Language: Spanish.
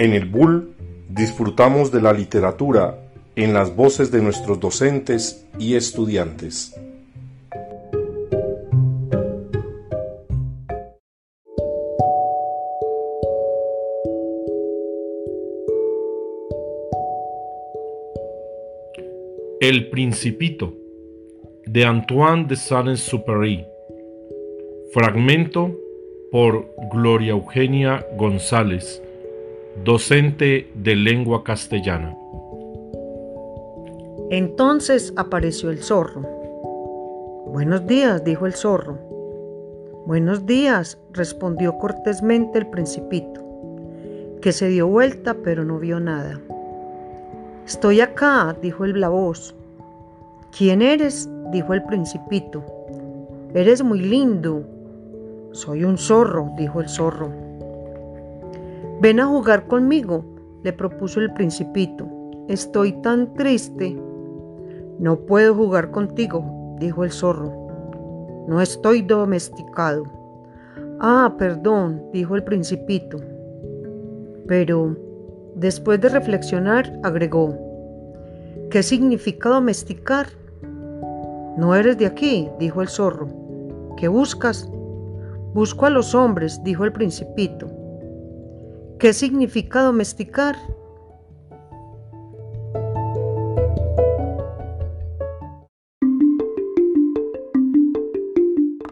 En el Bull disfrutamos de la literatura en las voces de nuestros docentes y estudiantes. El Principito de Antoine de Saint-Exupéry. Fragmento por Gloria Eugenia González, docente de lengua castellana. Entonces apareció el zorro. Buenos días, dijo el zorro. Buenos días, respondió cortésmente el principito, que se dio vuelta pero no vio nada. Estoy acá, dijo el la voz. ¿Quién eres? dijo el principito. Eres muy lindo. Soy un zorro, dijo el zorro. Ven a jugar conmigo, le propuso el principito. Estoy tan triste. No puedo jugar contigo, dijo el zorro. No estoy domesticado. Ah, perdón, dijo el principito. Pero Después de reflexionar, agregó, ¿qué significa domesticar? No eres de aquí, dijo el zorro. ¿Qué buscas? Busco a los hombres, dijo el principito. ¿Qué significa domesticar?